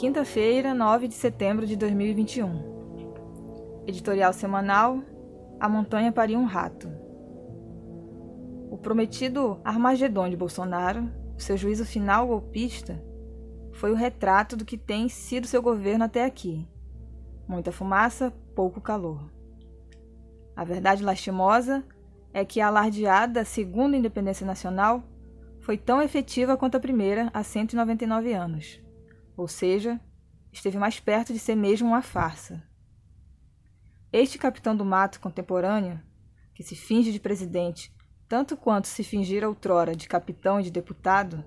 Quinta-feira, 9 de setembro de 2021. Editorial semanal: A Montanha Paria um Rato. O prometido Armagedon de Bolsonaro, seu juízo final golpista, foi o retrato do que tem sido seu governo até aqui. Muita fumaça, pouco calor. A verdade lastimosa é que a alardeada segunda independência nacional foi tão efetiva quanto a primeira há 199 anos ou seja, esteve mais perto de ser mesmo uma farsa. Este capitão do mato contemporâneo, que se finge de presidente tanto quanto se fingir outrora de capitão e de deputado,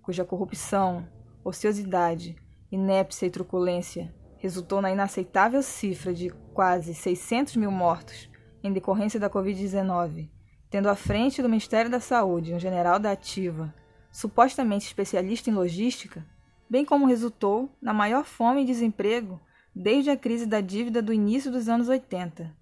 cuja corrupção, ociosidade, inépcia e truculência resultou na inaceitável cifra de quase 600 mil mortos em decorrência da Covid-19, tendo à frente do Ministério da Saúde um general da Ativa, supostamente especialista em logística, bem como resultou na maior fome e desemprego desde a crise da dívida do início dos anos 80.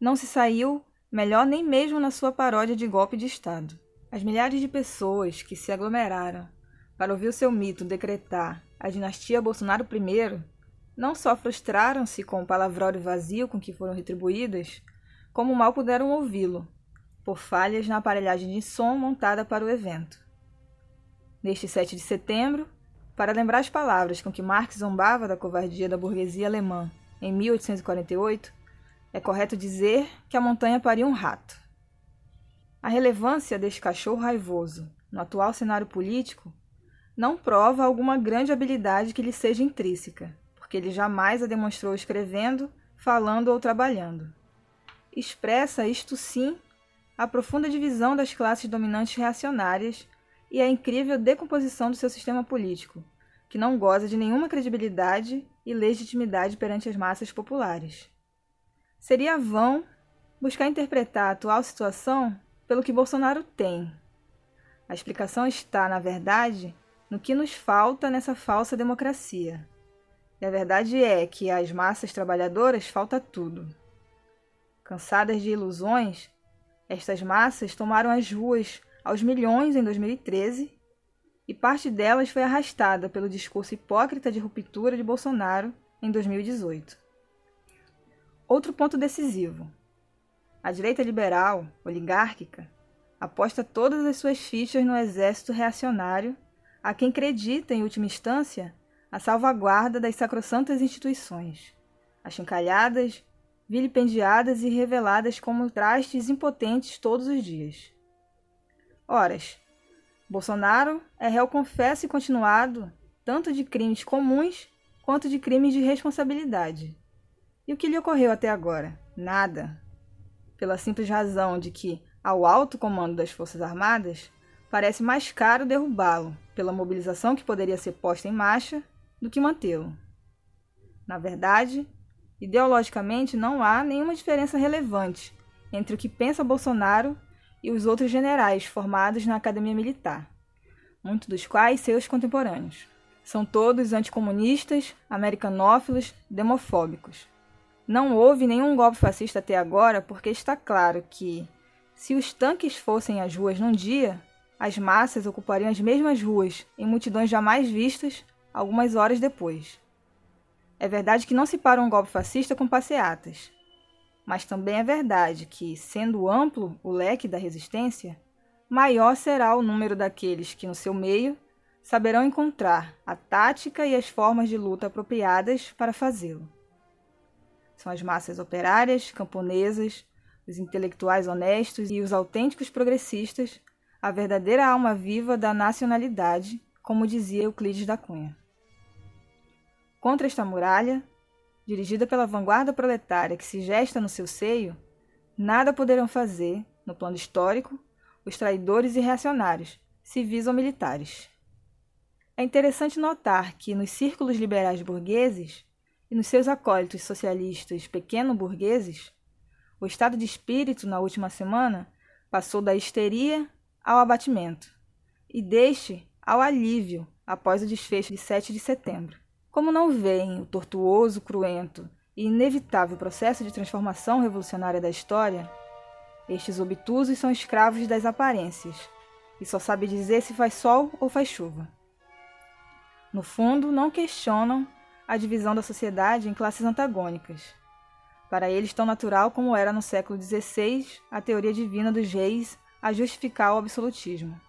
Não se saiu melhor nem mesmo na sua paródia de golpe de Estado. As milhares de pessoas que se aglomeraram para ouvir o seu mito decretar a dinastia Bolsonaro I não só frustraram-se com o palavrório vazio com que foram retribuídas, como mal puderam ouvi-lo, por falhas na aparelhagem de som montada para o evento. Neste 7 de setembro, para lembrar as palavras com que Marx zombava da covardia da burguesia alemã em 1848, é correto dizer que a montanha paria um rato. A relevância deste cachorro raivoso no atual cenário político não prova alguma grande habilidade que lhe seja intrínseca, porque ele jamais a demonstrou escrevendo, falando ou trabalhando. Expressa, isto sim, a profunda divisão das classes dominantes reacionárias e a incrível decomposição do seu sistema político, que não goza de nenhuma credibilidade e legitimidade perante as massas populares. Seria vão buscar interpretar a atual situação pelo que Bolsonaro tem. A explicação está, na verdade, no que nos falta nessa falsa democracia. E a verdade é que às massas trabalhadoras falta tudo. Cansadas de ilusões, estas massas tomaram as ruas aos milhões em 2013 e parte delas foi arrastada pelo discurso hipócrita de ruptura de Bolsonaro em 2018. Outro ponto decisivo: a direita liberal, oligárquica, aposta todas as suas fichas no exército reacionário, a quem acredita, em última instância, a salvaguarda das sacrossantas instituições, achincalhadas, vilipendiadas e reveladas como trastes impotentes todos os dias. Horas. Bolsonaro é réu confesso e continuado tanto de crimes comuns quanto de crimes de responsabilidade. E o que lhe ocorreu até agora? Nada. Pela simples razão de que, ao alto comando das Forças Armadas, parece mais caro derrubá-lo, pela mobilização que poderia ser posta em marcha, do que mantê-lo. Na verdade, ideologicamente não há nenhuma diferença relevante entre o que pensa Bolsonaro e os outros generais formados na Academia Militar, muitos dos quais seus contemporâneos. São todos anticomunistas, americanófilos, demofóbicos. Não houve nenhum golpe fascista até agora porque está claro que, se os tanques fossem às ruas num dia, as massas ocupariam as mesmas ruas em multidões jamais vistas algumas horas depois. É verdade que não se para um golpe fascista com passeatas. Mas também é verdade que, sendo amplo o leque da resistência, maior será o número daqueles que, no seu meio, saberão encontrar a tática e as formas de luta apropriadas para fazê-lo. São as massas operárias, camponesas, os intelectuais honestos e os autênticos progressistas, a verdadeira alma viva da nacionalidade, como dizia Euclides da Cunha. Contra esta muralha, dirigida pela vanguarda proletária que se gesta no seu seio, nada poderão fazer, no plano histórico, os traidores e reacionários, civis ou militares. É interessante notar que, nos círculos liberais burgueses e nos seus acólitos socialistas pequeno-burgueses, o estado de espírito na última semana passou da histeria ao abatimento, e deste ao alívio após o desfecho de 7 de setembro. Como não veem o tortuoso, cruento e inevitável processo de transformação revolucionária da história, estes obtusos são escravos das aparências e só sabem dizer se faz sol ou faz chuva. No fundo, não questionam a divisão da sociedade em classes antagônicas. Para eles, tão natural como era no século XVI a teoria divina dos reis a justificar o absolutismo.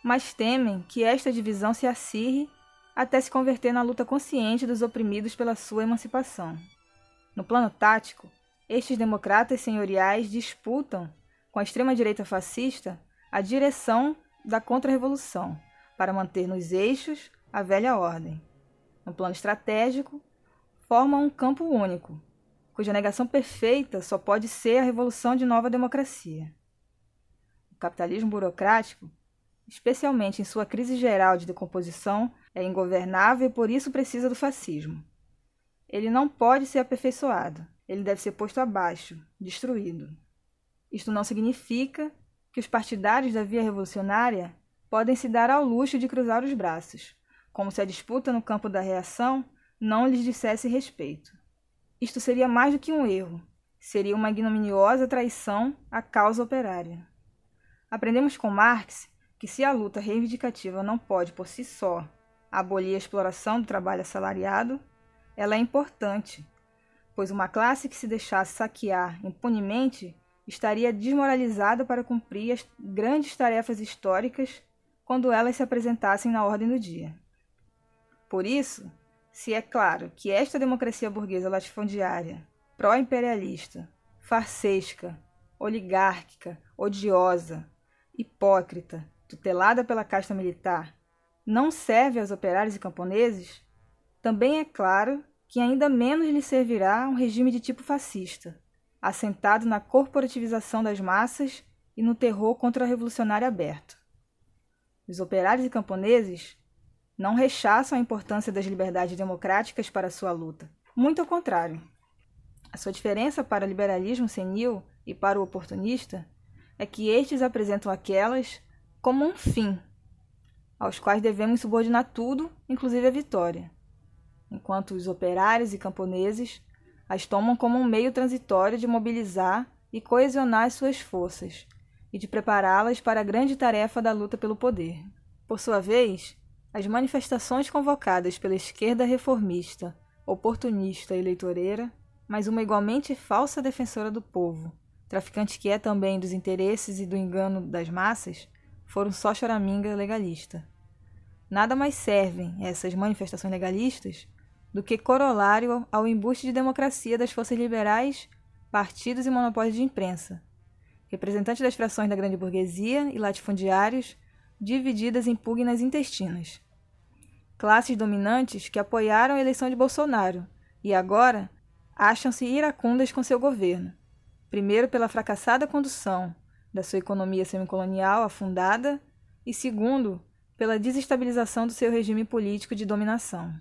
Mas temem que esta divisão se acirre até se converter na luta consciente dos oprimidos pela sua emancipação. No plano tático, estes democratas senhoriais disputam com a extrema-direita fascista a direção da contra-revolução para manter nos eixos a velha ordem. No plano estratégico, formam um campo único, cuja negação perfeita só pode ser a revolução de nova democracia. O capitalismo burocrático, especialmente em sua crise geral de decomposição, é ingovernável e por isso precisa do fascismo. Ele não pode ser aperfeiçoado, ele deve ser posto abaixo, destruído. Isto não significa que os partidários da via revolucionária podem se dar ao luxo de cruzar os braços, como se a disputa no campo da reação não lhes dissesse respeito. Isto seria mais do que um erro, seria uma ignominiosa traição à causa operária. Aprendemos com Marx que se a luta reivindicativa não pode por si só abolir a exploração do trabalho assalariado, ela é importante, pois uma classe que se deixasse saquear impunemente estaria desmoralizada para cumprir as grandes tarefas históricas quando elas se apresentassem na ordem do dia. Por isso, se é claro que esta democracia burguesa latifundiária, pró-imperialista, farsesca, oligárquica, odiosa, hipócrita, tutelada pela casta militar, não serve aos operários e camponeses, também é claro que ainda menos lhe servirá um regime de tipo fascista, assentado na corporativização das massas e no terror contra-revolucionário aberto. Os operários e camponeses não rechaçam a importância das liberdades democráticas para sua luta. Muito ao contrário. A sua diferença para o liberalismo senil e para o oportunista é que estes apresentam aquelas como um fim aos quais devemos subordinar tudo, inclusive a vitória, enquanto os operários e camponeses as tomam como um meio transitório de mobilizar e coesionar as suas forças e de prepará-las para a grande tarefa da luta pelo poder. Por sua vez, as manifestações convocadas pela esquerda reformista, oportunista e eleitoreira, mas uma igualmente falsa defensora do povo, traficante que é também dos interesses e do engano das massas, foram só choraminga legalista. Nada mais servem essas manifestações legalistas do que corolário ao embuste de democracia das forças liberais, partidos e monopólios de imprensa, representantes das frações da grande burguesia e latifundiários divididas em pugnas intestinas. Classes dominantes que apoiaram a eleição de Bolsonaro e agora acham-se iracundas com seu governo, primeiro pela fracassada condução da sua economia semicolonial afundada e segundo pela desestabilização do seu regime político de dominação.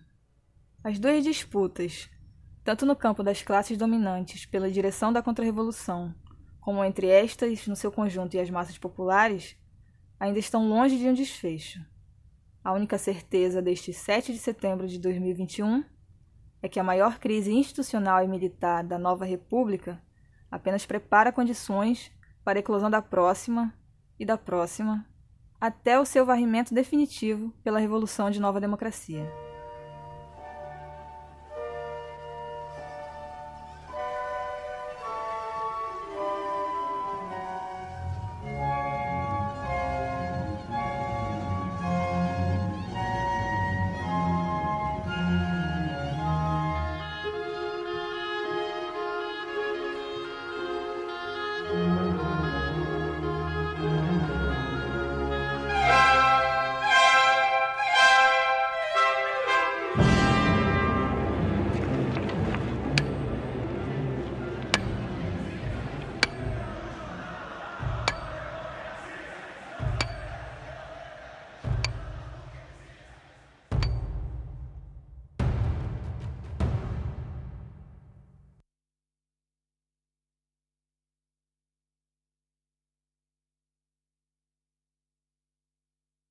As duas disputas, tanto no campo das classes dominantes pela direção da contra-revolução, como entre estas no seu conjunto e as massas populares, ainda estão longe de um desfecho. A única certeza deste 7 de setembro de 2021 é que a maior crise institucional e militar da nova república apenas prepara condições para a eclosão da próxima e da próxima, até o seu varrimento definitivo pela Revolução de Nova Democracia.